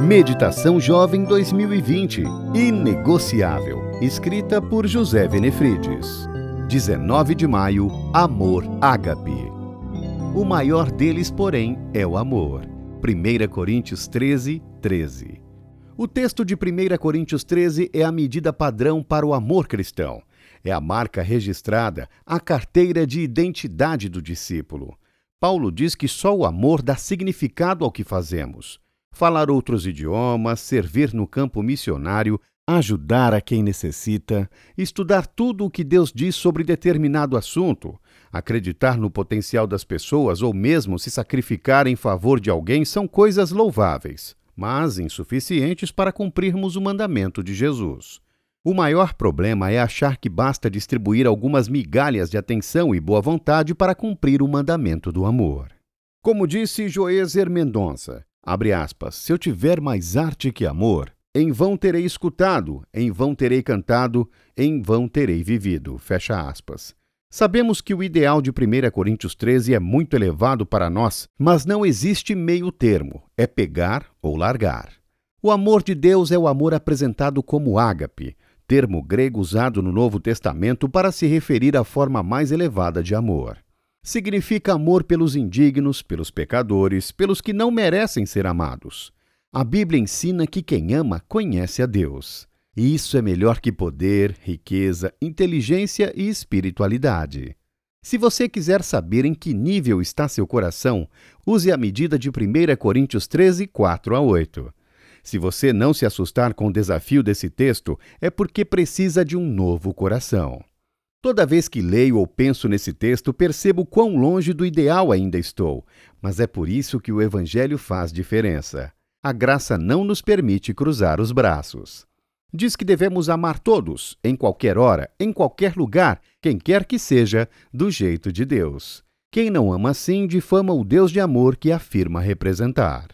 Meditação Jovem 2020 Inegociável. Escrita por José Venefrides. 19 de maio Amor Ágape. O maior deles, porém, é o amor. 1 Coríntios 13, 13. O texto de 1 Coríntios 13 é a medida padrão para o amor cristão. É a marca registrada, a carteira de identidade do discípulo. Paulo diz que só o amor dá significado ao que fazemos falar outros idiomas, servir no campo missionário, ajudar a quem necessita, estudar tudo o que Deus diz sobre determinado assunto, acreditar no potencial das pessoas ou mesmo se sacrificar em favor de alguém são coisas louváveis, mas insuficientes para cumprirmos o mandamento de Jesus. O maior problema é achar que basta distribuir algumas migalhas de atenção e boa vontade para cumprir o mandamento do amor. Como disse Joezer Mendonça, Abre aspas. Se eu tiver mais arte que amor, em vão terei escutado, em vão terei cantado, em vão terei vivido. Fecha aspas. Sabemos que o ideal de 1 Coríntios 13 é muito elevado para nós, mas não existe meio termo, é pegar ou largar. O amor de Deus é o amor apresentado como ágape, termo grego usado no Novo Testamento para se referir à forma mais elevada de amor significa amor pelos indignos, pelos pecadores, pelos que não merecem ser amados. A Bíblia ensina que quem ama conhece a Deus. E isso é melhor que poder, riqueza, inteligência e espiritualidade. Se você quiser saber em que nível está seu coração, use a medida de 1 Coríntios 13, 4 a 8. Se você não se assustar com o desafio desse texto, é porque precisa de um novo coração. Toda vez que leio ou penso nesse texto, percebo quão longe do ideal ainda estou, mas é por isso que o Evangelho faz diferença. A graça não nos permite cruzar os braços. Diz que devemos amar todos, em qualquer hora, em qualquer lugar, quem quer que seja, do jeito de Deus. Quem não ama assim difama o Deus de amor que afirma representar.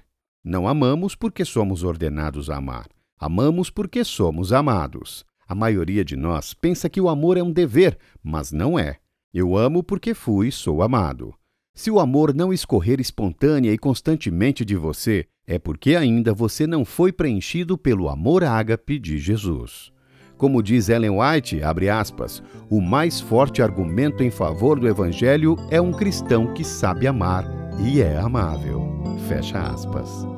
Não amamos porque somos ordenados a amar. Amamos porque somos amados. A maioria de nós pensa que o amor é um dever, mas não é. Eu amo porque fui e sou amado. Se o amor não escorrer espontânea e constantemente de você, é porque ainda você não foi preenchido pelo amor ágape de Jesus. Como diz Ellen White, aspas, o mais forte argumento em favor do evangelho é um cristão que sabe amar e é amável. Fecha aspas.